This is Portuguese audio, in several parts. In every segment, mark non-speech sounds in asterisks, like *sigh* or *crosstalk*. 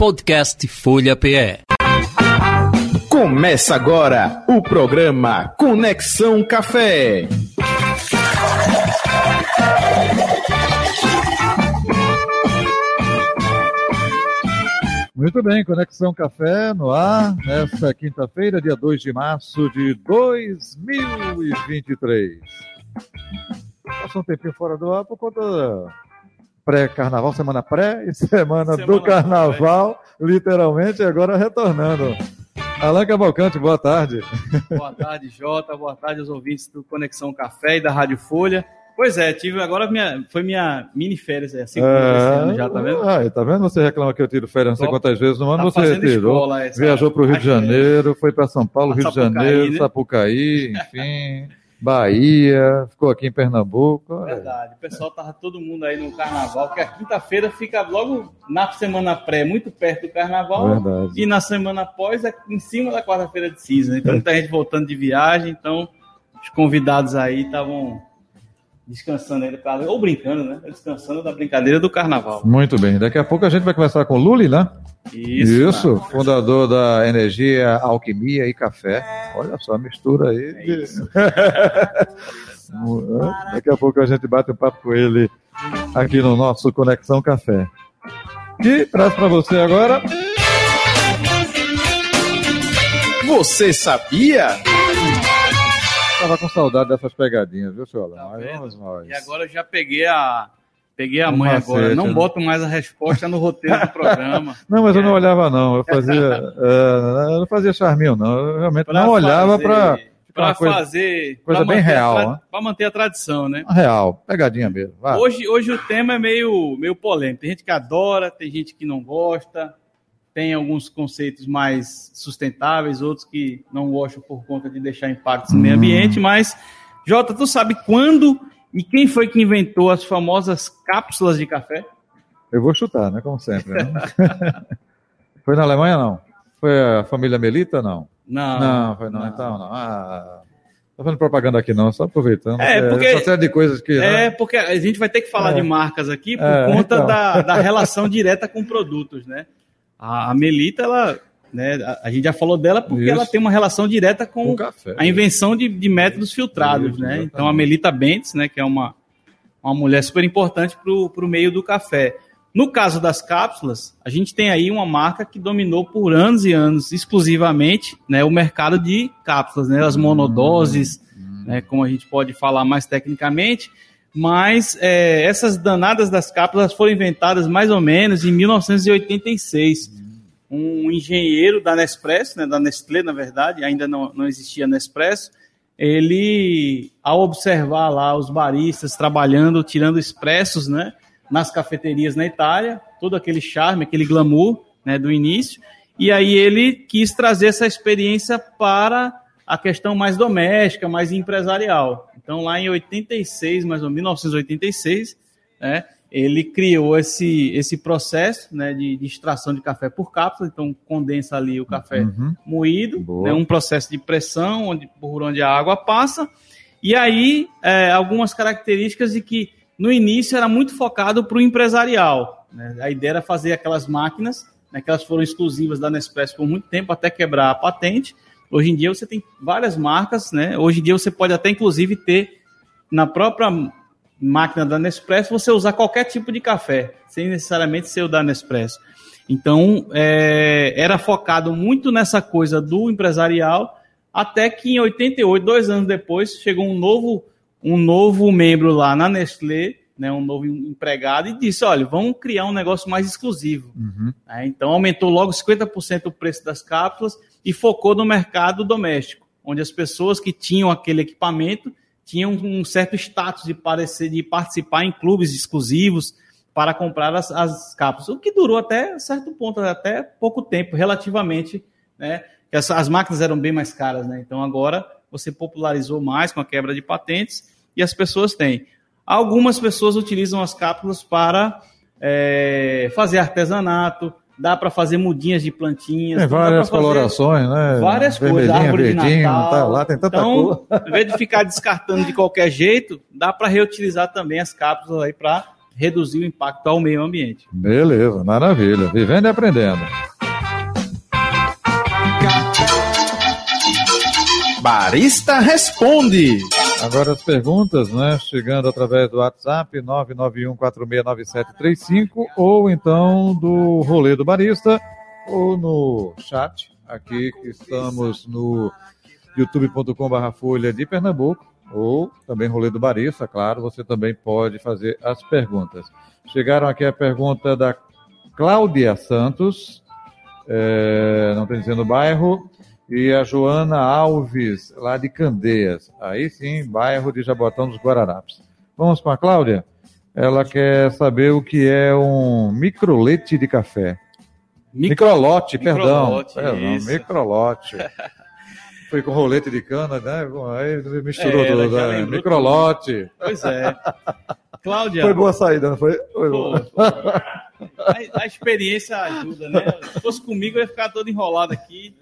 Podcast Folha PE. Começa agora o programa Conexão Café. Muito bem, Conexão Café no ar, nessa quinta-feira, dia 2 de março de 2023. Passou um tempinho fora do ar por conta pré-carnaval, semana pré e semana, semana do carnaval, pré. literalmente, agora retornando. Alain Cavalcante, boa tarde. Boa tarde, Jota. Boa tarde aos ouvintes do Conexão Café e da Rádio Folha. Pois é, tive agora minha, foi minha mini férias, é assim é, já, tá vendo? Ah, tá vendo? Você reclama que eu tiro férias não sei quantas vezes no ano, tá você retirou. Viajou para o Rio de Janeiro, foi para São Paulo, Rio de Janeiro, né? Sapucaí, enfim. *laughs* Bahia, ficou aqui em Pernambuco. Verdade, o pessoal tava todo mundo aí no carnaval, porque a quinta-feira fica logo na semana pré, muito perto do carnaval. Verdade. E na semana após é em cima da quarta-feira de cinza. Então muita gente voltando de viagem, então os convidados aí estavam descansando aí do carnaval, ou brincando, né? Descansando da brincadeira do carnaval. Muito bem. Daqui a pouco a gente vai conversar com o Luli, né? Isso, Isso fundador da Energia, Alquimia e Café. Olha só a mistura aí. É de... *laughs* Daqui a pouco a gente bate um papo com ele aqui no nosso Conexão Café. E traz para você agora. Você sabia? Tava com saudade dessas pegadinhas, viu, senhor? Tá Mas vamos nós. E agora eu já peguei a. Peguei a mãe agora. Não né? boto mais a resposta no roteiro do programa. *laughs* Não, mas é. eu não olhava, não. Eu fazia. uh, *laughs* eu não fazia charminho, não. Eu realmente pra não olhava para. Para fazer. Coisa bem real. Para manter a tradição, né? Real, pegadinha mesmo. Vai. Hoje, hoje o tema é meio, meio polêmico. Tem gente que adora, tem gente que não gosta tem alguns conceitos mais sustentáveis, outros que não gostam por conta de deixar impactos no meio ambiente, hum. mas, Jota, tu sabe quando e quem foi que inventou as famosas cápsulas de café? Eu vou chutar, né? Como sempre. Né? *laughs* foi na Alemanha, não? Foi a família Melita, não? Não. Não, foi não, não. então não. Ah, fazendo propaganda aqui não, só aproveitando. É, porque, é, série de coisas que. É, né? porque a gente vai ter que falar é. de marcas aqui por é, conta então. da, da *laughs* relação direta com produtos, né? A Melita, ela, né, a, a, gente já falou dela porque Isso. ela tem uma relação direta com, com a invenção de, de métodos filtrados, Isso, né? Exatamente. Então a Melita Bentes, né, que é uma, uma mulher super importante para o meio do café. No caso das cápsulas, a gente tem aí uma marca que dominou por anos e anos exclusivamente né, o mercado de cápsulas, né, as monodoses, hum, hum. Né, como a gente pode falar mais tecnicamente, mas é, essas danadas das cápsulas foram inventadas mais ou menos em 1986. Um engenheiro da Nespresso, né, da Nestlé, na verdade, ainda não, não existia Nespresso, ele, ao observar lá os baristas trabalhando, tirando expressos né, nas cafeterias na Itália, todo aquele charme, aquele glamour né, do início, e aí ele quis trazer essa experiência para a questão mais doméstica, mais empresarial. Então, lá em 86, mais ou menos, 1986, né, ele criou esse, esse processo né, de, de, extração de café por cápsula, então condensa ali o café uhum. moído, né, um processo de pressão onde, por onde a água passa, e aí é, algumas características de que no início era muito focado para o empresarial. Né? A ideia era fazer aquelas máquinas, né, que elas foram exclusivas da Nespresso por muito tempo, até quebrar a patente, Hoje em dia você tem várias marcas, né? Hoje em dia você pode até inclusive ter na própria máquina da Nespresso você usar qualquer tipo de café, sem necessariamente ser o da Nespresso. Então é, era focado muito nessa coisa do empresarial, até que em 88, dois anos depois, chegou um novo um novo membro lá na Nestlé, né, um novo empregado, e disse: olha, vamos criar um negócio mais exclusivo. Uhum. É, então aumentou logo 50% o preço das cápsulas e focou no mercado doméstico, onde as pessoas que tinham aquele equipamento tinham um certo status de, parecer, de participar em clubes exclusivos para comprar as, as cápsulas, o que durou até certo ponto, até pouco tempo, relativamente, né? As, as máquinas eram bem mais caras, né? Então agora você popularizou mais com a quebra de patentes e as pessoas têm. Algumas pessoas utilizam as cápsulas para é, fazer artesanato, dá para fazer mudinhas de plantinhas. Tem várias colorações, né? Várias coisas, árvore de Natal. Tá, lá tem tanta então, cor. *laughs* Em vez de ficar descartando de qualquer jeito, dá para reutilizar também as cápsulas aí para reduzir o impacto ao meio ambiente. Beleza, maravilha. Vivendo e aprendendo. Barista Responde. Agora as perguntas, né? Chegando através do WhatsApp 991469735 ou então do Rolê do Barista ou no chat aqui que estamos no youtube.com.br Folha de Pernambuco ou também Rolê do Barista, claro, você também pode fazer as perguntas. Chegaram aqui a pergunta da Cláudia Santos, é, não tem dizendo o bairro, e a Joana Alves, lá de Candeias. Aí sim, bairro de Jabotão dos Guararapes. Vamos com a Cláudia? Ela quer saber o que é um microlete de café. Micro... Microlote, perdão. perdão microlote. *laughs* Foi com rolete de cana, né? Aí misturou é, tudo. Né? Microlote. Pois é. *laughs* Cláudia. Foi boa saída, não foi? Foi boa. *laughs* A, a, experiência ajuda, né? Se fosse comigo, eu ia ficar todo enrolado aqui.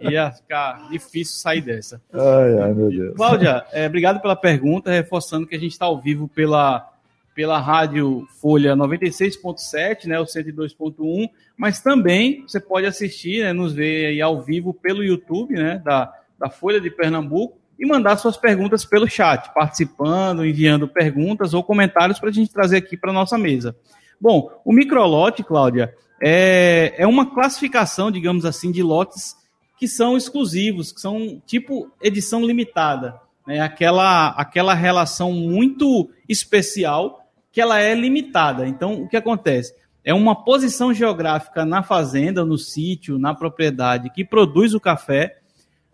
Ia ficar difícil sair dessa. Ai, ai, meu Deus. Cláudia, é, obrigado pela pergunta, reforçando que a gente está ao vivo pela, pela Rádio Folha 96.7, né, o 102.1, mas também você pode assistir, né, nos ver aí ao vivo pelo YouTube, né, da, da Folha de Pernambuco, e mandar suas perguntas pelo chat, participando, enviando perguntas ou comentários para a gente trazer aqui para nossa mesa. Bom, o microlote, Cláudia, é, é uma classificação, digamos assim, de lotes que são exclusivos, que são tipo edição limitada. Né? Aquela, aquela relação muito especial que ela é limitada. Então, o que acontece? É uma posição geográfica na fazenda, no sítio, na propriedade que produz o café,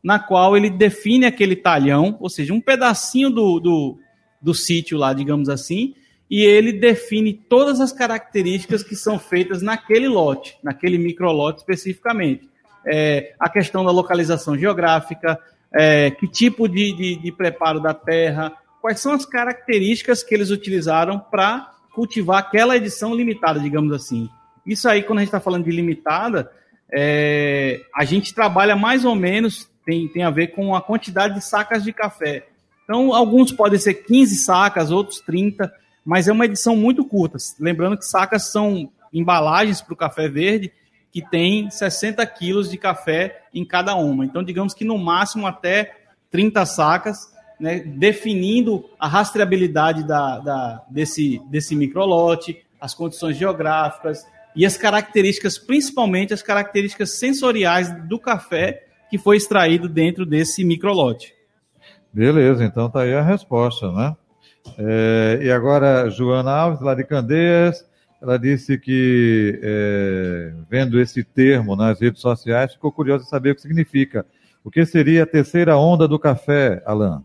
na qual ele define aquele talhão, ou seja, um pedacinho do, do, do sítio lá, digamos assim, e ele define todas as características que são feitas naquele lote, naquele microlote especificamente é, a questão da localização geográfica, é, que tipo de, de, de preparo da terra, quais são as características que eles utilizaram para cultivar aquela edição limitada, digamos assim. Isso aí, quando a gente está falando de limitada, é, a gente trabalha mais ou menos, tem, tem a ver com a quantidade de sacas de café. Então, alguns podem ser 15 sacas, outros 30, mas é uma edição muito curta. Lembrando que sacas são embalagens para o café verde que tem 60 quilos de café em cada uma. Então, digamos que no máximo até 30 sacas, né, definindo a rastreabilidade da, da, desse, desse microlote, as condições geográficas e as características, principalmente as características sensoriais do café que foi extraído dentro desse microlote. Beleza, então tá aí a resposta, né? É, e agora, Joana Alves, lá de Candeias, ela disse que, é, vendo esse termo nas redes sociais, ficou curiosa de saber o que significa. O que seria a terceira onda do café, Alain?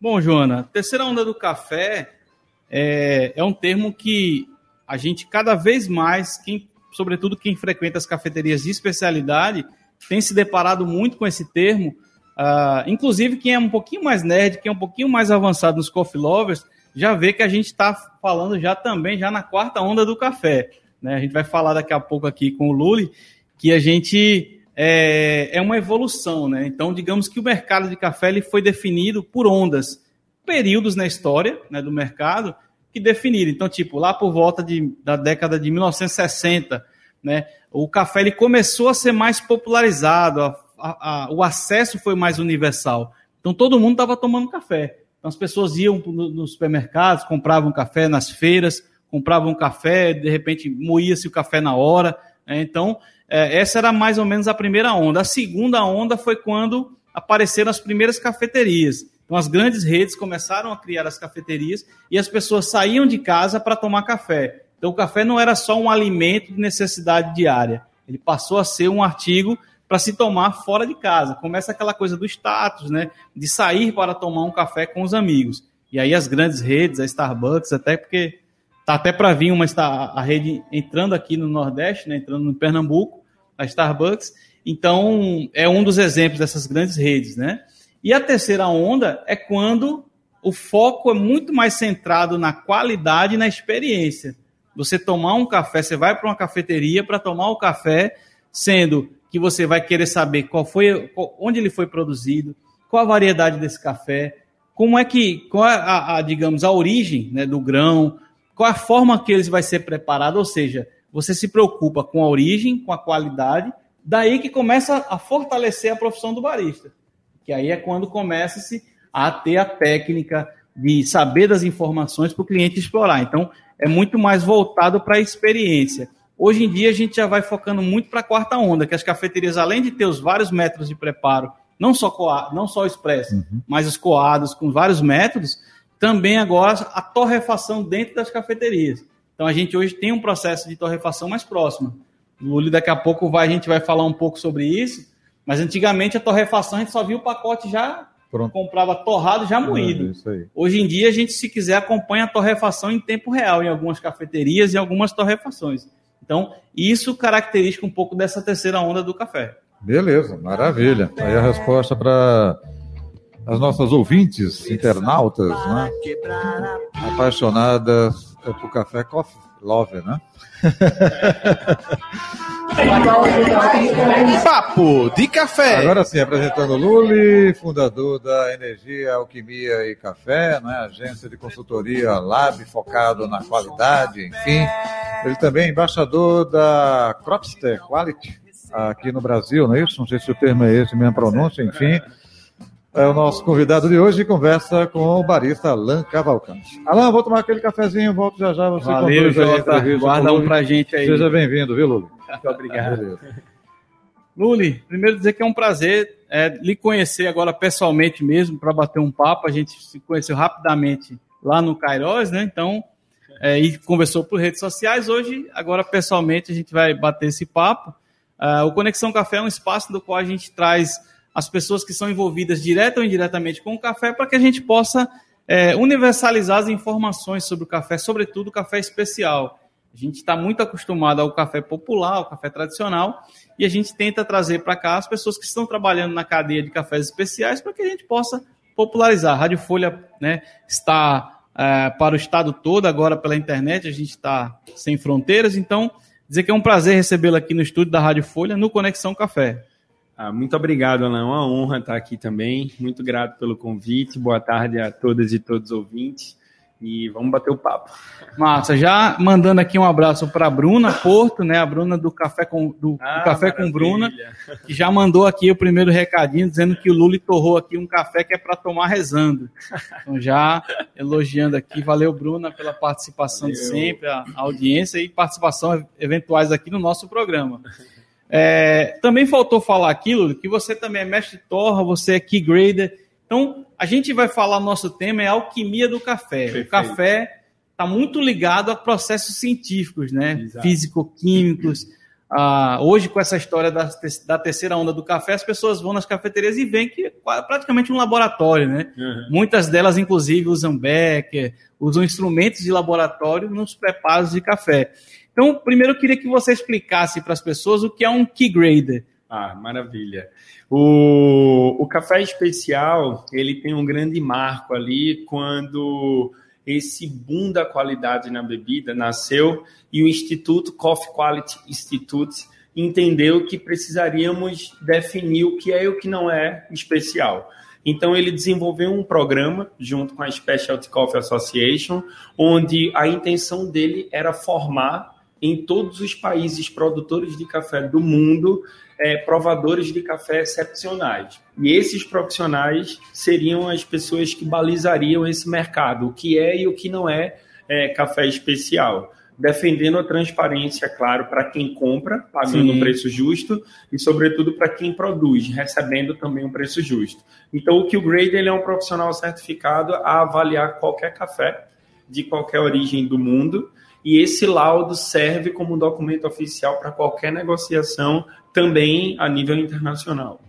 Bom, Joana, terceira onda do café é, é um termo que a gente cada vez mais, quem, sobretudo quem frequenta as cafeterias de especialidade, tem se deparado muito com esse termo. Uh, inclusive, quem é um pouquinho mais nerd, quem é um pouquinho mais avançado nos coffee lovers, já vê que a gente está falando já também já na quarta onda do café. Né? A gente vai falar daqui a pouco aqui com o Luli que a gente é, é uma evolução. Né? Então, digamos que o mercado de café ele foi definido por ondas, períodos na história né, do mercado que definiram. Então, tipo, lá por volta de, da década de 1960, né, o café ele começou a ser mais popularizado, a, a, o acesso foi mais universal. Então, todo mundo estava tomando café. Então, as pessoas iam nos supermercados, compravam café nas feiras, compravam café, de repente moía-se o café na hora. Né? Então, é, essa era mais ou menos a primeira onda. A segunda onda foi quando apareceram as primeiras cafeterias. Então, as grandes redes começaram a criar as cafeterias e as pessoas saíam de casa para tomar café. Então, o café não era só um alimento de necessidade diária, ele passou a ser um artigo para se tomar fora de casa. Começa aquela coisa do status, né? De sair para tomar um café com os amigos. E aí as grandes redes, a Starbucks, até porque tá até para vir uma a rede entrando aqui no Nordeste, né? Entrando no Pernambuco, a Starbucks. Então é um dos exemplos dessas grandes redes, né? E a terceira onda é quando o foco é muito mais centrado na qualidade e na experiência. Você tomar um café, você vai para uma cafeteria para tomar o café, sendo que você vai querer saber qual foi, onde ele foi produzido, qual a variedade desse café, como é que, qual é a, a digamos, a origem né, do grão, qual a forma que eles vai ser preparado, ou seja, você se preocupa com a origem, com a qualidade, daí que começa a fortalecer a profissão do barista. Que aí é quando começa-se a ter a técnica de saber das informações para o cliente explorar. Então, é muito mais voltado para a experiência. Hoje em dia, a gente já vai focando muito para a quarta onda, que as cafeterias, além de ter os vários métodos de preparo, não só, coado, não só o expresso, uhum. mas os coados com vários métodos, também agora a torrefação dentro das cafeterias. Então, a gente hoje tem um processo de torrefação mais próximo. O Luli, daqui a pouco, vai, a gente vai falar um pouco sobre isso, mas antigamente a torrefação a gente só viu o pacote já Pronto. comprava torrado já moído. É, Hoje em dia, a gente, se quiser, acompanha a torrefação em tempo real em algumas cafeterias e algumas torrefações. Então, isso caracteriza um pouco dessa terceira onda do café. Beleza, maravilha. Aí a resposta para as nossas ouvintes, internautas, né? Apaixonadas por café coffee love, né? *laughs* Papo de café. Agora sim, apresentando Luli, fundador da Energia, Alquimia e Café, né? agência de consultoria Lab, focado na qualidade, enfim. Ele também é embaixador da Cropster Quality, aqui no Brasil, não é isso? Não sei se o termo é esse, minha pronúncia, enfim é o nosso convidado de hoje conversa com o barista Alan Cavalcante. Alan, vou tomar aquele cafezinho, volto já já. Você Valeu, Jota. Guarda um pra gente aí. Seja bem-vindo, viu, Luli? Muito obrigado. Luli, primeiro dizer que é um prazer é, lhe conhecer agora pessoalmente mesmo, para bater um papo. A gente se conheceu rapidamente lá no Cairós, né? Então, é, e conversou por redes sociais. Hoje, agora pessoalmente, a gente vai bater esse papo. Uh, o Conexão Café é um espaço no qual a gente traz as pessoas que são envolvidas direta ou indiretamente com o café, para que a gente possa é, universalizar as informações sobre o café, sobretudo o café especial. A gente está muito acostumado ao café popular, ao café tradicional, e a gente tenta trazer para cá as pessoas que estão trabalhando na cadeia de cafés especiais para que a gente possa popularizar. A Rádio Folha né, está é, para o estado todo, agora pela internet, a gente está sem fronteiras, então dizer que é um prazer recebê-la aqui no estúdio da Rádio Folha, no Conexão Café. Ah, muito obrigado, Alain. É uma honra estar aqui também. Muito grato pelo convite. Boa tarde a todas e todos os ouvintes. E vamos bater o papo. Massa, já mandando aqui um abraço para a Bruna Porto, né? A Bruna do Café com, do, ah, do Café com Bruna, que já mandou aqui o primeiro recadinho dizendo que o Luli torrou aqui um café que é para tomar rezando. Então, já elogiando aqui. Valeu, Bruna, pela participação Valeu. de sempre, a, a audiência e participação eventuais aqui no nosso programa. É, também faltou falar aquilo que você também é mestre torra, você é key grader. Então, a gente vai falar, nosso tema é alquimia do café. Perfeito. O café está muito ligado a processos científicos, né? Físico-químicos. Ah, hoje, com essa história da, da, terceira onda do café, as pessoas vão nas cafeterias e veem que é praticamente um laboratório, né? Uhum. Muitas delas, inclusive, usam Becker, usam instrumentos de laboratório nos preparos de café. Então, primeiro eu queria que você explicasse para as pessoas o que é um key grader. Ah, maravilha. O, o café especial, ele tem um grande marco ali quando esse boom da qualidade na bebida nasceu e o Instituto Coffee Quality Institute entendeu que precisaríamos definir o que é e o que não é especial. Então ele desenvolveu um programa junto com a Specialty Coffee Association, onde a intenção dele era formar em todos os países produtores de café do mundo é, provadores de café excepcionais. E esses profissionais seriam as pessoas que balizariam esse mercado, o que é e o que não é, é café especial. Defendendo a transparência, claro, para quem compra, pagando um preço justo, e, sobretudo, para quem produz, recebendo também um preço justo. Então, o Q-Grade ele é um profissional certificado a avaliar qualquer café de qualquer origem do mundo e esse laudo serve como documento oficial para qualquer negociação, também a nível internacional.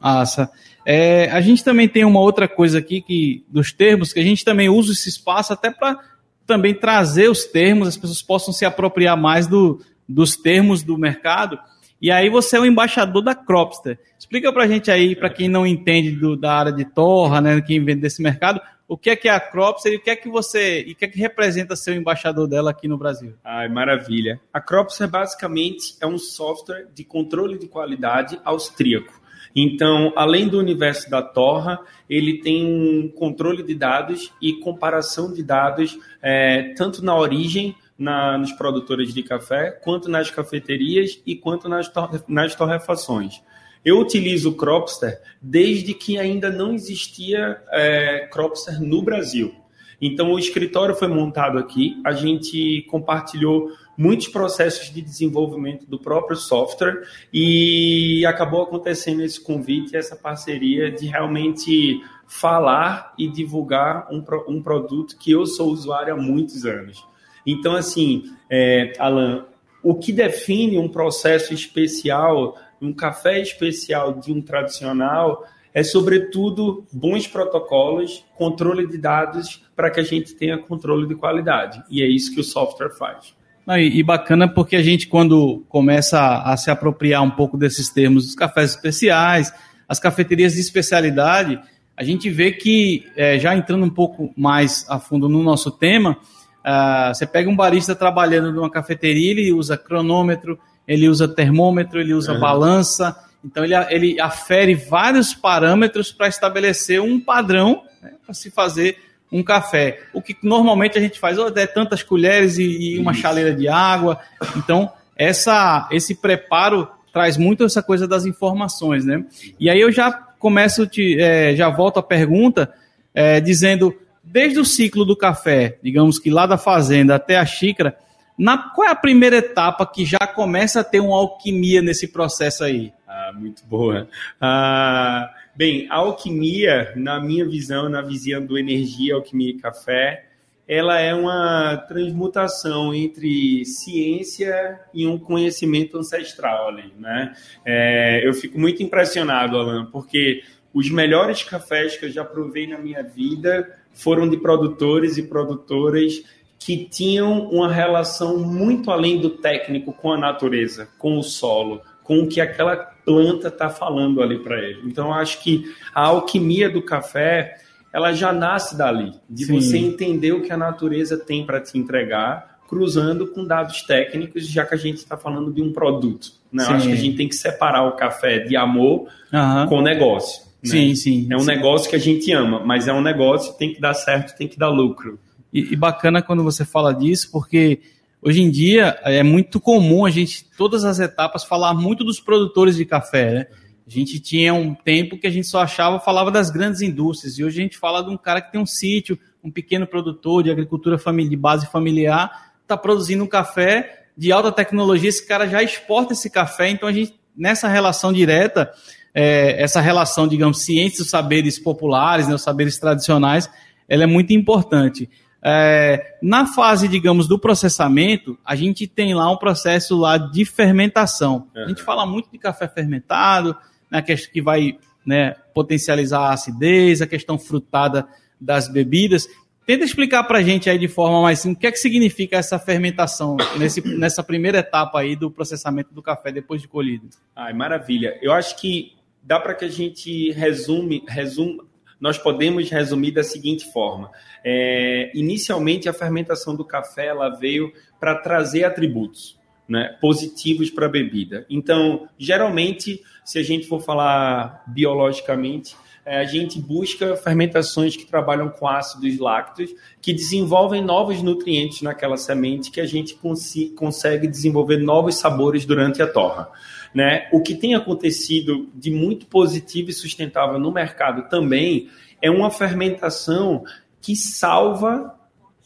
Assa. É, a gente também tem uma outra coisa aqui que dos termos que a gente também usa esse espaço até para também trazer os termos, as pessoas possam se apropriar mais do, dos termos do mercado. E aí você é o embaixador da Cropster. Explica para a gente aí, para quem não entende do, da área de torra, né, quem vende desse mercado, o que é que é a Cropster e o que é que você e o que é que representa ser o embaixador dela aqui no Brasil? Ai, maravilha. A Cropster basicamente é um software de controle de qualidade austríaco. Então, além do universo da Torra, ele tem um controle de dados e comparação de dados é, tanto na origem na, nos produtores de café, quanto nas cafeterias e quanto nas, nas torrefações. Eu utilizo o Cropster desde que ainda não existia é, Cropster no Brasil. Então, o escritório foi montado aqui, a gente compartilhou muitos processos de desenvolvimento do próprio software e acabou acontecendo esse convite, essa parceria de realmente falar e divulgar um, um produto que eu sou usuário há muitos anos. Então, assim, é, Alan, o que define um processo especial, um café especial de um tradicional, é, sobretudo, bons protocolos, controle de dados para que a gente tenha controle de qualidade. E é isso que o software faz. e, bacana porque a gente, quando começa a, se apropriar um pouco desses termos dos cafés especiais, as cafeterias de especialidade, a gente vê que, é, já entrando um pouco mais a fundo no nosso tema, uh, você pega um barista trabalhando numa cafeteria, ele usa cronômetro, ele usa termômetro, ele usa uhum. balança, então ele, ele afere vários parâmetros para estabelecer um padrão né, para se fazer um café. O que normalmente a gente faz oh, é tantas colheres e, e uma chaleira de água. Então, essa, esse preparo traz muito essa coisa das informações, né? E aí eu já começo, te, é, já volto à pergunta, é, dizendo, desde o ciclo do café, digamos que lá da fazenda até a xícara, na, qual é a primeira etapa que já começa a ter uma alquimia nesse processo aí? Ah, muito boa. Ah, bem, a alquimia, na minha visão, na visão do energia, alquimia e café, ela é uma transmutação entre ciência e um conhecimento ancestral ali, né? É, eu fico muito impressionado, Alan, porque os melhores cafés que eu já provei na minha vida foram de produtores e produtoras que tinham uma relação muito além do técnico com a natureza, com o solo, com o que aquela planta está falando ali para ele. Então, eu acho que a alquimia do café ela já nasce dali, de Sim. você entender o que a natureza tem para te entregar, cruzando com dados técnicos, já que a gente está falando de um produto. Né? Acho que a gente tem que separar o café de amor uhum. com negócio. Né? Sim, sim. É um sim. negócio que a gente ama, mas é um negócio que tem que dar certo, tem que dar lucro. E, e bacana quando você fala disso, porque hoje em dia é muito comum a gente, todas as etapas, falar muito dos produtores de café, né? A gente tinha um tempo que a gente só achava, falava das grandes indústrias, e hoje a gente fala de um cara que tem um sítio, um pequeno produtor de agricultura de base familiar, está produzindo um café de alta tecnologia, esse cara já exporta esse café, então a gente, nessa relação direta, é, essa relação, digamos, ciências saberes populares, né, os saberes tradicionais, ela é muito importante. É, na fase, digamos, do processamento, a gente tem lá um processo lá de fermentação. A gente fala muito de café fermentado, né, que vai né, potencializar a acidez, a questão frutada das bebidas. Tenta explicar para a gente aí de forma mais simples o que é que significa essa fermentação nesse, nessa primeira etapa aí do processamento do café depois de colhido. Ai, maravilha. Eu acho que dá para que a gente resume, resume, nós podemos resumir da seguinte forma: é, inicialmente a fermentação do café ela veio para trazer atributos. Né, positivos para a bebida. Então, geralmente, se a gente for falar biologicamente, é, a gente busca fermentações que trabalham com ácidos lácteos, que desenvolvem novos nutrientes naquela semente, que a gente cons consegue desenvolver novos sabores durante a torra. Né? O que tem acontecido de muito positivo e sustentável no mercado também é uma fermentação que salva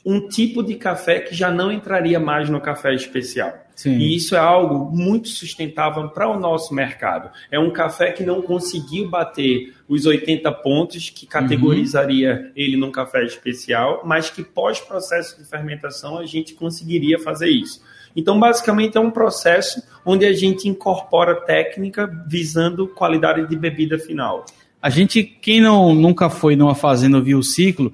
um tipo de café que já não entraria mais no café especial. Sim. E isso é algo muito sustentável para o nosso mercado. É um café que não conseguiu bater os 80 pontos que categorizaria uhum. ele num café especial, mas que pós-processo de fermentação a gente conseguiria fazer isso. Então, basicamente, é um processo onde a gente incorpora técnica visando qualidade de bebida final. A gente, quem não, nunca foi numa fazenda viu o ciclo,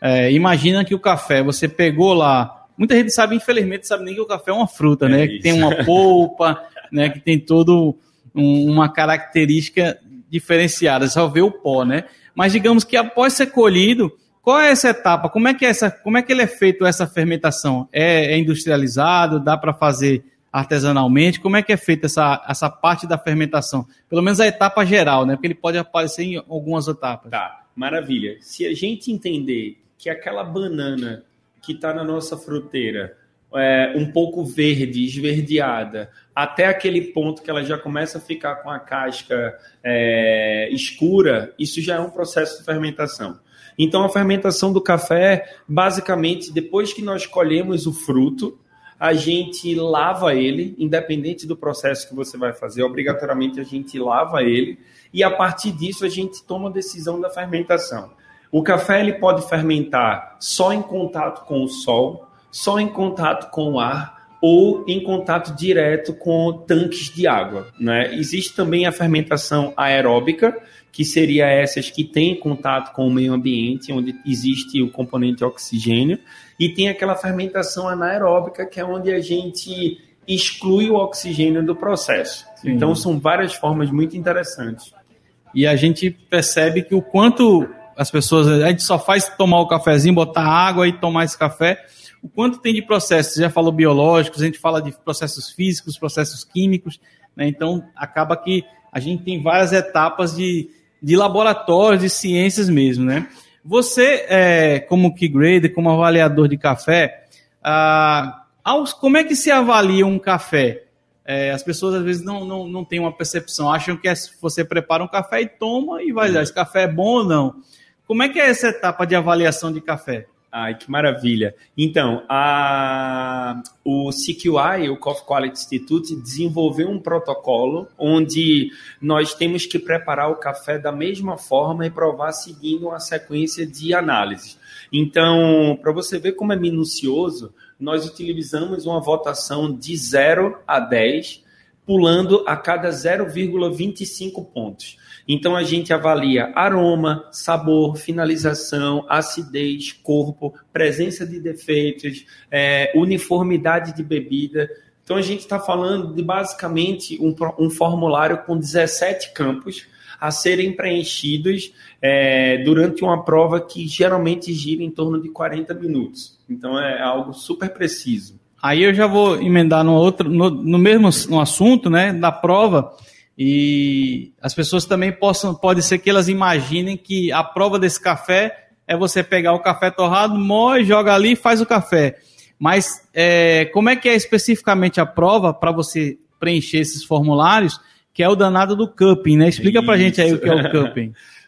é, imagina que o café, você pegou lá. Muita gente sabe, infelizmente, sabe nem que o café é uma fruta, né? é né? Isso. Que tem uma polpa, *laughs* né? Que tem todo um, uma característica diferenciada, só vê o pó, né? Mas digamos que após ser colhido, qual é essa etapa? Como é que, é essa, como é que ele é feito essa fermentação? É, é industrializado? Dá para fazer artesanalmente? Como é que é feita essa, essa parte da fermentação? Pelo menos a etapa geral, né? Porque ele pode aparecer em algumas etapas. Tá, maravilha. Se a gente entender que aquela banana que está na nossa fruteira é, um pouco verde, esverdeada, até aquele ponto que ela já começa a ficar com a casca é, escura, isso já é um processo de fermentação. Então, a fermentação do café, basicamente, depois que nós colhemos o fruto, a gente lava ele, independente do processo que você vai fazer, obrigatoriamente a gente lava ele, e a partir disso a gente toma a decisão da fermentação. O café ele pode fermentar só em contato com o sol, só em contato com o ar ou em contato direto com tanques de água. Né? Existe também a fermentação aeróbica, que seria essas que têm contato com o meio ambiente, onde existe o componente oxigênio, e tem aquela fermentação anaeróbica, que é onde a gente exclui o oxigênio do processo. Sim. Então são várias formas muito interessantes. E a gente percebe que o quanto as pessoas, a gente só faz tomar o cafezinho, botar água e tomar esse café, o quanto tem de processos, você já falou biológicos, a gente fala de processos físicos, processos químicos, né? então acaba que a gente tem várias etapas de, de laboratórios, de ciências mesmo, né? Você, é, como key grader, como avaliador de café, ah, aos, como é que se avalia um café? É, as pessoas às vezes não, não, não têm uma percepção, acham que é, você prepara um café e toma e vai dar, esse café é bom ou não. Como é que é essa etapa de avaliação de café? Ai, que maravilha. Então, a, o CQI, o Coffee Quality Institute, desenvolveu um protocolo onde nós temos que preparar o café da mesma forma e provar seguindo uma sequência de análises. Então, para você ver como é minucioso, nós utilizamos uma votação de 0 a 10, pulando a cada 0,25 pontos. Então a gente avalia aroma, sabor, finalização, acidez, corpo, presença de defeitos, é, uniformidade de bebida. Então a gente está falando de basicamente um, um, formulário com 17 campos a serem preenchidos é, durante uma prova que geralmente gira em torno de 40 minutos. Então é algo super preciso. Aí eu já vou emendar no outro, no, no mesmo no assunto, né, da prova. E as pessoas também possam, pode ser que elas imaginem que a prova desse café é você pegar o café torrado, moe, joga ali e faz o café. Mas é, como é que é especificamente a prova para você preencher esses formulários, que é o danado do cupping, né? Explica pra gente aí o que é o cupping. *laughs*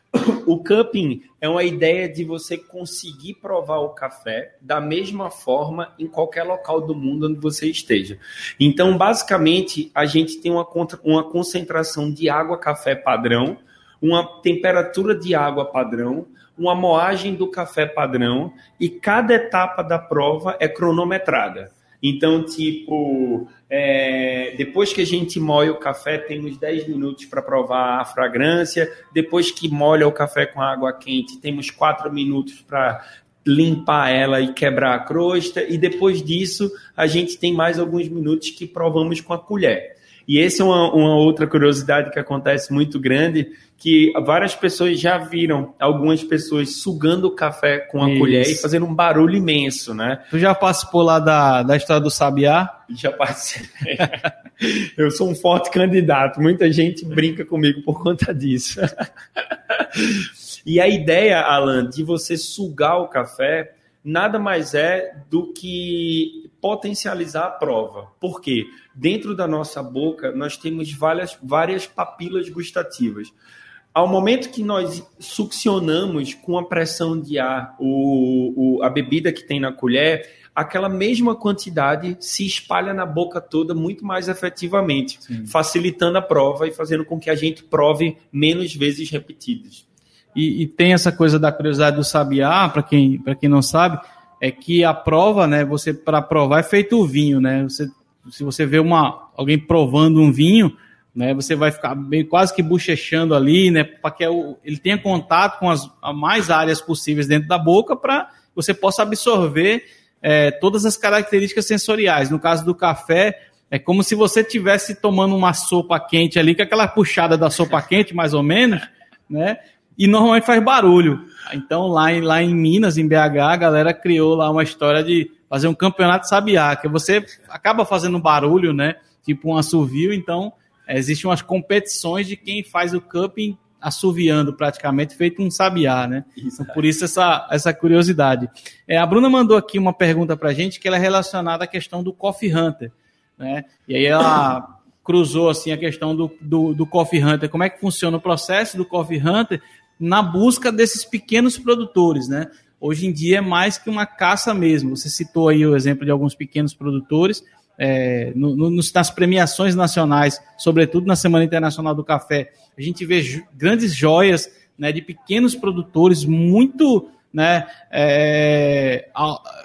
O cupping é uma ideia de você conseguir provar o café da mesma forma em qualquer local do mundo onde você esteja. Então, basicamente, a gente tem uma, uma concentração de água-café padrão, uma temperatura de água padrão, uma moagem do café padrão e cada etapa da prova é cronometrada. Então, tipo, é, depois que a gente moe o café, temos 10 minutos para provar a fragrância. Depois que molha o café com água quente, temos 4 minutos para limpar ela e quebrar a crosta. E depois disso, a gente tem mais alguns minutos que provamos com a colher. E essa é uma, uma, outra curiosidade que acontece muito grande, que várias pessoas já viram algumas pessoas sugando o café com a Isso. colher e fazendo um barulho imenso, né? Tu já participou lá da, da história do sabiá? Já participei. *laughs* Eu sou um forte candidato. Muita gente brinca comigo por conta disso. *laughs* e a ideia, Alan, de você sugar o café nada mais é do que potencializar a prova. Por quê? Dentro da nossa boca, nós temos várias, várias papilas gustativas. Ao momento que nós succionamos com a pressão de ar o, o, a bebida que tem na colher, aquela mesma quantidade se espalha na boca toda muito mais efetivamente, Sim. facilitando a prova e fazendo com que a gente prove menos vezes repetidas. E, e tem essa coisa da curiosidade do sabiá, para quem, quem não sabe, é que a prova, né, você para provar é feito o vinho, né? Você, se você vê uma, alguém provando um vinho, né, você vai ficar meio, quase que bochechando ali, né, para que ele tenha contato com as mais áreas possíveis dentro da boca para você possa absorver é, todas as características sensoriais. No caso do café, é como se você estivesse tomando uma sopa quente ali, com aquela puxada da sopa *laughs* quente, mais ou menos, né? e normalmente faz barulho. Então, lá em, lá em Minas, em BH, a galera criou lá uma história de fazer um campeonato sabiá, que você acaba fazendo barulho, né? Tipo um assovio, então existem umas competições de quem faz o cupping assoviando praticamente, feito um sabiá, né? Isso, por isso essa, essa curiosidade. É, a Bruna mandou aqui uma pergunta pra gente que ela é relacionada à questão do Coffee Hunter, né? E aí ela cruzou assim a questão do, do, do Coffee Hunter, como é que funciona o processo do Coffee Hunter na busca desses pequenos produtores, né? Hoje em dia é mais que uma caça mesmo. Você citou aí o exemplo de alguns pequenos produtores, é, no, no, nas premiações nacionais, sobretudo na Semana Internacional do Café, a gente vê grandes joias né, de pequenos produtores muito, né, é,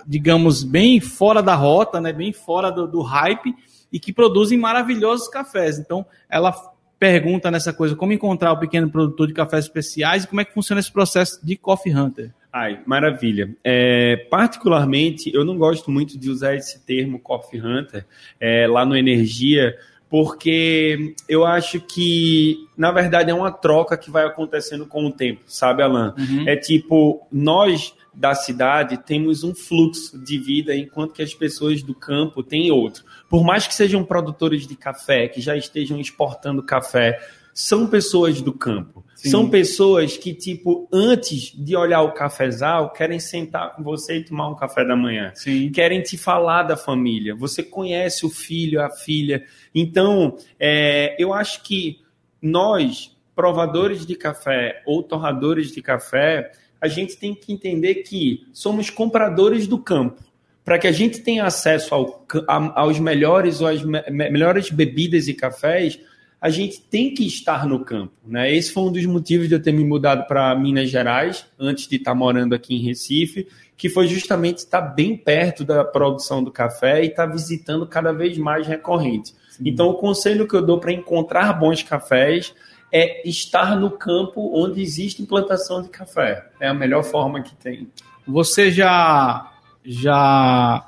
digamos, bem fora da rota, né, bem fora do, do hype e que produzem maravilhosos cafés. Então, ela pergunta nessa coisa como encontrar o pequeno produtor de cafés especiais e como é que funciona esse processo de Coffee Hunter. Ai, maravilha. É, particularmente, eu não gosto muito de usar esse termo Coffee Hunter é, lá no Energia, porque eu acho que, na verdade, é uma troca que vai acontecendo com o tempo, sabe, Alan? Uhum. É tipo, nós da cidade temos um fluxo de vida, enquanto que as pessoas do campo têm outro. Por mais que sejam produtores de café, que já estejam exportando café, são pessoas do campo. Sim. São pessoas que, tipo, antes de olhar o cafezal, querem sentar com você e tomar um café da manhã. Sim. Querem te falar da família. Você conhece o filho, a filha. Então, é, eu acho que nós, provadores de café ou torradores de café, a gente tem que entender que somos compradores do campo. Para que a gente tenha acesso ao, a, aos melhores ou às me, melhores bebidas e cafés, a gente tem que estar no campo. Né? Esse foi um dos motivos de eu ter me mudado para Minas Gerais, antes de estar morando aqui em Recife, que foi justamente estar bem perto da produção do café e estar visitando cada vez mais recorrente. Sim. Então, o conselho que eu dou para encontrar bons cafés é estar no campo onde existe implantação de café. É a melhor forma que tem. Você já, já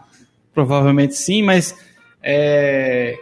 provavelmente sim, mas é,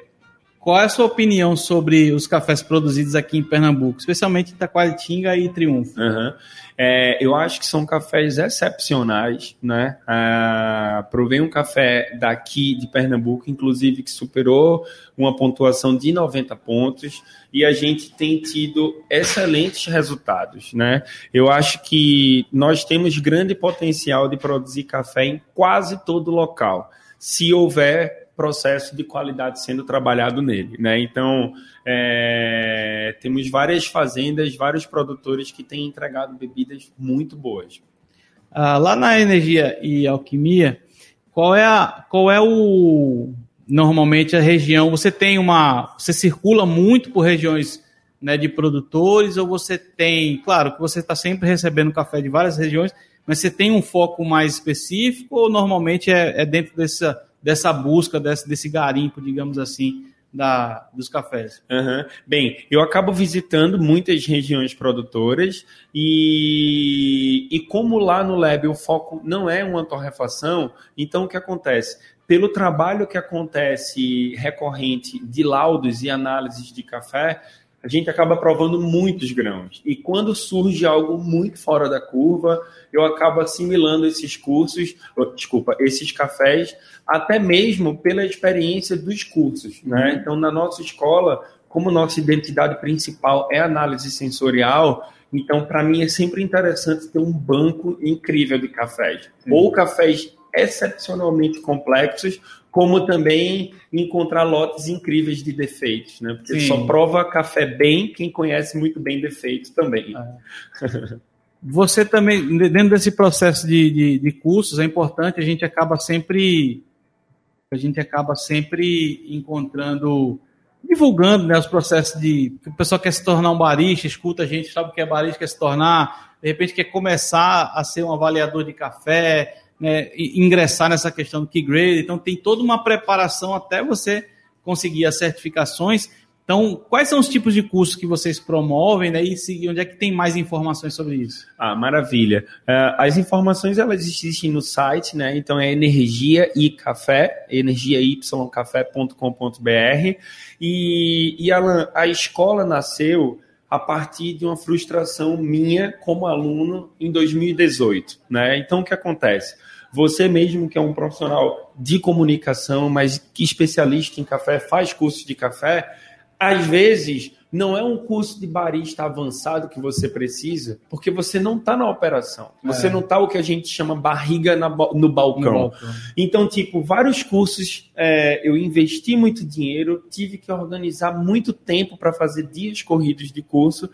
qual é a sua opinião sobre os cafés produzidos aqui em Pernambuco, especialmente Itaquaritinga e Triunfo? Uhum. É, eu acho que são cafés excepcionais, né? Ah, provei um café daqui de Pernambuco, inclusive que superou uma pontuação de 90 pontos e a gente tem tido excelentes resultados, né? Eu acho que nós temos grande potencial de produzir café em quase todo local, se houver processo de qualidade sendo trabalhado nele, né? Então é, temos várias fazendas, vários produtores que têm entregado bebidas muito boas. Ah, lá na energia e alquimia, qual é a, qual é o normalmente a região? Você tem uma, você circula muito por regiões né, de produtores ou você tem, claro, que você está sempre recebendo café de várias regiões, mas você tem um foco mais específico ou normalmente é, é dentro dessa dessa busca, desse, desse garimpo, digamos assim, da, dos cafés? Uhum. Bem, eu acabo visitando muitas regiões produtoras e, e como lá no Lab o foco não é uma torrefação, então o que acontece? Pelo trabalho que acontece recorrente de laudos e análises de café, a gente acaba provando muitos grãos. E quando surge algo muito fora da curva, eu acabo assimilando esses cursos, desculpa, esses cafés, até mesmo pela experiência dos cursos. Né? Uhum. Então, na nossa escola, como nossa identidade principal é análise sensorial, então, para mim, é sempre interessante ter um banco incrível de cafés. Ou cafés excepcionalmente complexos, como também encontrar lotes incríveis de defeitos, né? Porque Sim. só prova café bem quem conhece muito bem defeitos também. É. Você também, dentro desse processo de, de, de, cursos, é importante, a gente acaba sempre a gente acaba sempre encontrando, divulgando né, os processos de. O pessoal quer se tornar um barista, escuta a gente, sabe o que é barista, quer se tornar, de repente quer começar a ser um avaliador de café, né, ingressar nessa questão do key grade. Então, tem toda uma preparação até você conseguir as certificações. Então, quais são os tipos de cursos que vocês promovem né, e onde é que tem mais informações sobre isso? Ah, maravilha. Uh, as informações elas existem no site, né? Então é energia e café, energiaycafé.com.br e, e Alan, a escola nasceu a partir de uma frustração minha como aluno em 2018, né? Então o que acontece? Você mesmo que é um profissional de comunicação, mas que especialista em café, faz curso de café, às vezes não é um curso de barista avançado que você precisa, porque você não está na operação. Você é. não está o que a gente chama barriga na, no, balcão. no, balcão. Então, tipo, vários cursos é, eu investi muito dinheiro, tive que organizar muito tempo para fazer dias corridos de curso,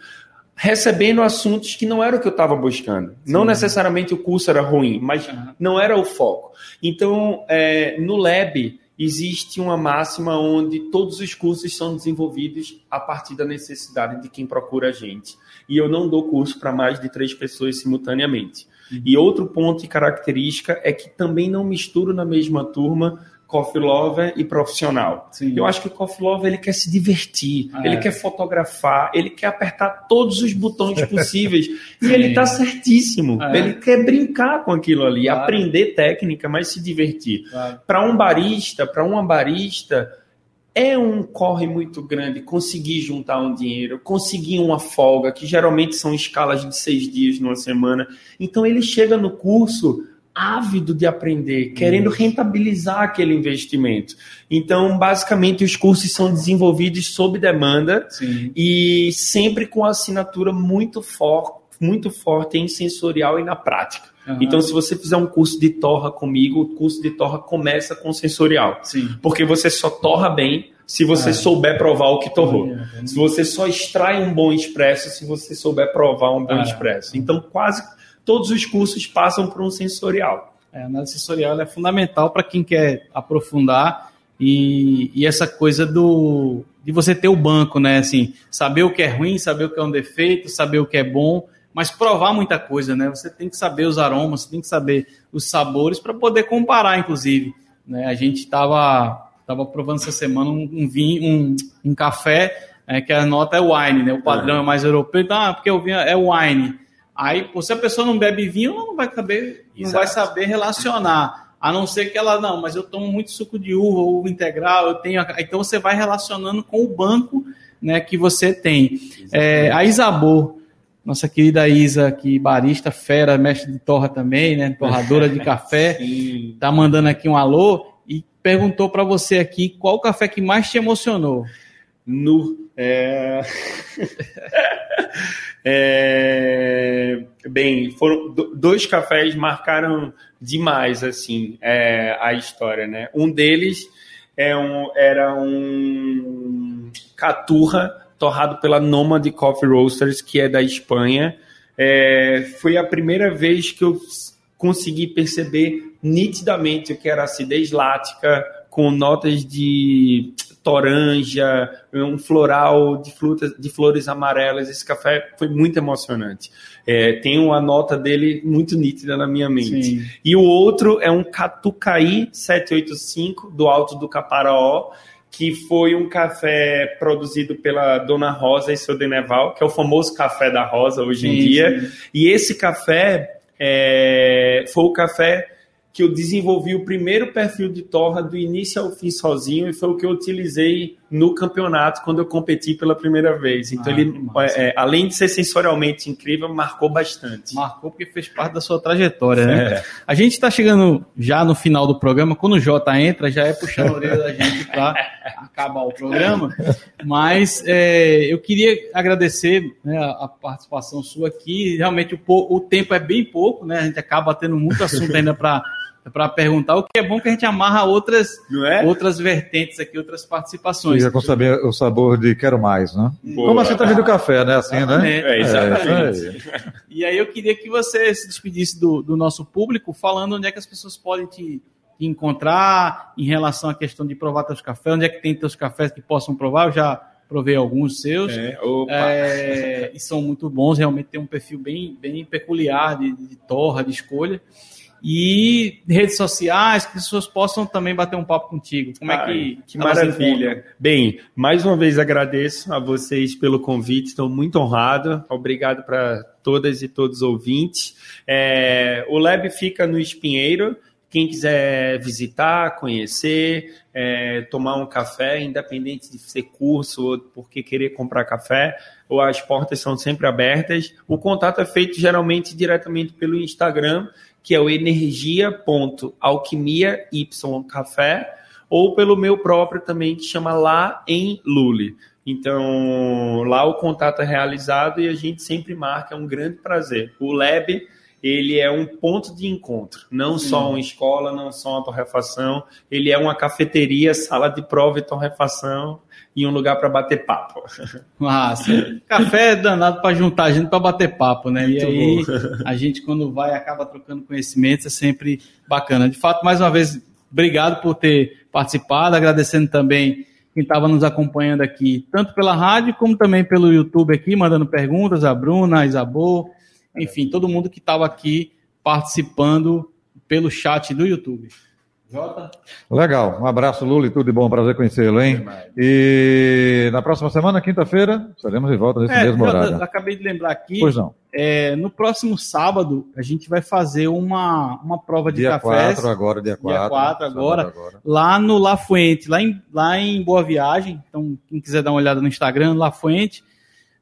recebendo assuntos que não era o que eu estava buscando. Sim. Não necessariamente o curso era ruim, mas não era o foco. Então, é, no Lab existe uma máxima onde todos os cursos são desenvolvidos a partir da necessidade de quem procura a gente. E eu não dou curso para mais de três pessoas simultaneamente. Uhum. E outro ponto e característica é que também não misturo na mesma turma coffee lover e profissional. Sim. Eu acho que o coffee lover ele quer se divertir, ah, ele é. quer fotografar, ele quer apertar todos os botões *laughs* possíveis e ele está certíssimo. Ah, é. Ele quer brincar com aquilo ali, claro. aprender técnica, mas se divertir. Claro. Para um barista, para uma barista, é um corre muito grande conseguir juntar um dinheiro, conseguir uma folga, que geralmente são escalas de seis dias numa semana. Então ele chega no curso ávido de aprender, querendo rentabilizar aquele investimento. Então, basicamente, os cursos são desenvolvidos sob demanda Sim. e sempre com assinatura muito forte, muito forte em sensorial e na prática. Uhum. Então, se você fizer um curso de torra comigo, o curso de torra começa com sensorial. Sim. Porque você só torra bem se você é. souber provar o que torrou. É. Se você só extrai um bom expresso se você souber provar um bom é. expresso. Então, quase todos os cursos passam por um sensorial. É, a análise sensorial é fundamental para quem quer aprofundar e, e, essa coisa do de você ter o banco, né? Assim, saber o que é ruim, saber o que é um defeito, saber o que é bom, mas provar muita coisa, né? Você tem que saber os aromas, você tem que saber os sabores para poder comparar, inclusive. Né? A gente estava tava provando essa semana um, um vinho, um, um café é, que a nota é wine, né? O padrão é, é mais europeu, então, ah, porque o vinho é wine. Aí, se a pessoa não bebe vinho, ela não vai saber, não vai saber relacionar. A não ser que ela, não, mas eu tomo muito suco de uva, uva integral, eu tenho. Então você vai relacionando com o banco né, que você tem. É, a Isabor, nossa querida Isa, que barista, fera, mestre de torra também, né? Torradora de *laughs* café, tá mandando aqui um alô e perguntou para você aqui qual o café que mais te emocionou. No. É... É, bem, foram dois cafés marcaram demais assim é, a história, né? Um deles é um, era um caturra torrado pela Nomad Coffee Roasters, que é da Espanha. É, foi a primeira vez que eu consegui perceber nitidamente o que era acidez lática, com notas de toranja, um floral de, frutas, de flores amarelas. Esse café foi muito emocionante. É, tem uma nota dele muito nítida na minha mente. Sim. E o outro é um Catucaí 785 do Alto do Caparaó, que foi um café produzido pela Dona Rosa e seu Deneval, que é o famoso café da Rosa hoje sim, em dia. Sim. E esse café é, foi o café que eu desenvolvi o primeiro perfil de torra do início ao fim sozinho e foi o que eu utilizei no campeonato quando eu competi pela primeira vez. Então ah, ele, é, é, além de ser sensorialmente incrível, marcou bastante. Marcou porque fez parte da sua trajetória, né? É. A gente está chegando já no final do programa. Quando o Jota entra, já é puxando a orelha da gente para acabar o programa. Mas é, eu queria agradecer né, a participação sua aqui. Realmente o, o tempo é bem pouco, né? A gente acaba tendo muito assunto ainda para para perguntar, o que é bom que a gente amarra outras, é? outras vertentes aqui, outras participações. Fica com saber o sabor de quero mais, né? Boa. Como assim também do café, né? Assim, né? É, exatamente. É, aí. E aí eu queria que você se despedisse do, do nosso público, falando onde é que as pessoas podem te, te encontrar em relação à questão de provar teus cafés, onde é que tem teus cafés que possam provar, eu já provei alguns seus, é, é, e são muito bons, realmente tem um perfil bem, bem peculiar de, de torra, de escolha e redes sociais, que as pessoas possam também bater um papo contigo. Como é que. Que maravilha. Bem, mais uma vez agradeço a vocês pelo convite, estou muito honrado. Obrigado para todas e todos os ouvintes. É, o Lab fica no Espinheiro, quem quiser visitar, conhecer, é, tomar um café, independente de ser curso ou porque querer comprar café, ou as portas são sempre abertas. O contato é feito geralmente diretamente pelo Instagram, que é o energia.alquimiaycafé, ou pelo meu próprio também, que chama Lá em Lule. Então, lá o contato é realizado e a gente sempre marca, é um grande prazer. O Lab ele é um ponto de encontro, não Sim. só uma escola, não só uma torrefação, ele é uma cafeteria, sala de prova e torrefação e um lugar para bater papo. *laughs* Massa. Café é danado para juntar a gente para bater papo, né? Muito e aí bom. a gente quando vai acaba trocando conhecimentos, é sempre bacana. De fato, mais uma vez, obrigado por ter participado, agradecendo também quem estava nos acompanhando aqui, tanto pela rádio como também pelo YouTube aqui, mandando perguntas, a Bruna, a Isabô, enfim, todo mundo que estava aqui participando pelo chat do YouTube. Jota? Legal, um abraço, Lula, e tudo de bom, prazer conhecê-lo, hein? E na próxima semana, quinta-feira, estaremos de volta nesse é, mesmo Jota, horário. Acabei de lembrar aqui. Pois não. É, no próximo sábado, a gente vai fazer uma, uma prova de dia cafés. Dia 4 agora, dia 4. Dia 4 agora, agora, lá no La Fuente, lá em, lá em Boa Viagem. Então, quem quiser dar uma olhada no Instagram, La Fuente,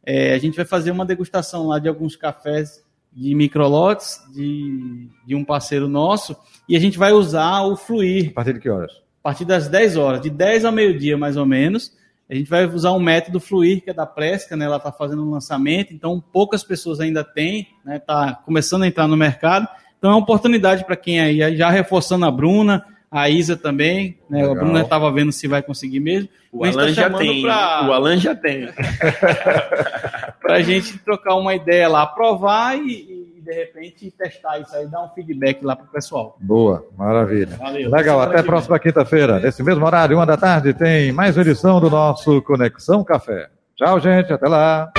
é, a gente vai fazer uma degustação lá de alguns cafés de microlotes de, de um parceiro nosso e a gente vai usar o Fluir. A partir de que horas? A partir das 10 horas, de 10 ao meio-dia mais ou menos. A gente vai usar um método Fluir, que é da Plesca, né? Ela está fazendo um lançamento, então poucas pessoas ainda têm, né? Está começando a entrar no mercado. Então é uma oportunidade para quem aí, já reforçando a Bruna, a Isa também, né? A Bruna estava vendo se vai conseguir mesmo. O Alan, tá já tem, pra... o Alan já tem. *laughs* *laughs* para a gente trocar uma ideia lá, provar e, e, de repente testar isso aí, dar um feedback lá para o pessoal. Boa, maravilha. Valeu. Legal, até a próxima quinta-feira. Nesse mesmo horário, uma da tarde, tem mais uma edição do nosso Conexão Café. Tchau, gente, até lá.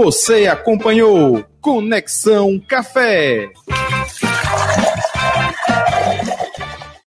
Você acompanhou Conexão Café.